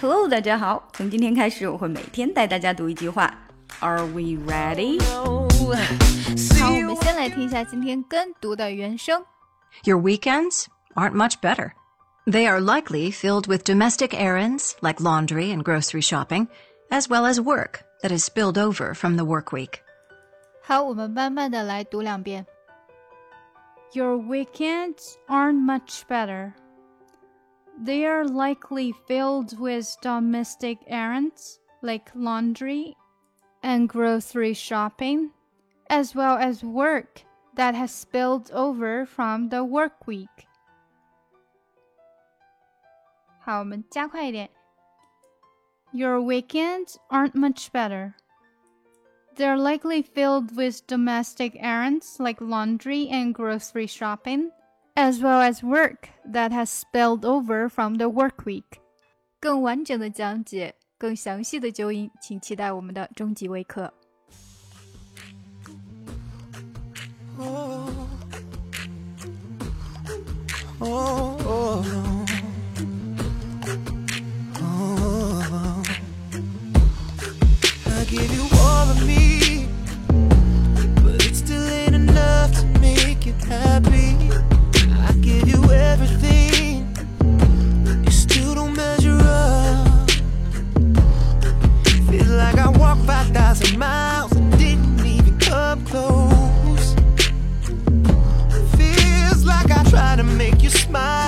Hello，大家好。从今天开始，我会每天带大家读一句话。Are we ready？好，我们先来听一下今天跟读的原声。 Your weekends aren't much better. They are likely filled with domestic errands like laundry and grocery shopping, as well as work that has spilled over from the work week. 好，我们慢慢的来读两遍。 Your weekends aren't much better. They are likely filled with domestic errands like laundry and grocery shopping, as well as work that has spilled over from the work week. 好，我们加快一点。 Your weekends aren't much better. They're likely filled with domestic errands like laundry and grocery shopping, as well as work that has spilled over from the work week. 更完整的讲解，更详细的纠音，请期待我们的终极微课。 I give you 5,000 miles and didn't even come close. Feels like I try to make you smile,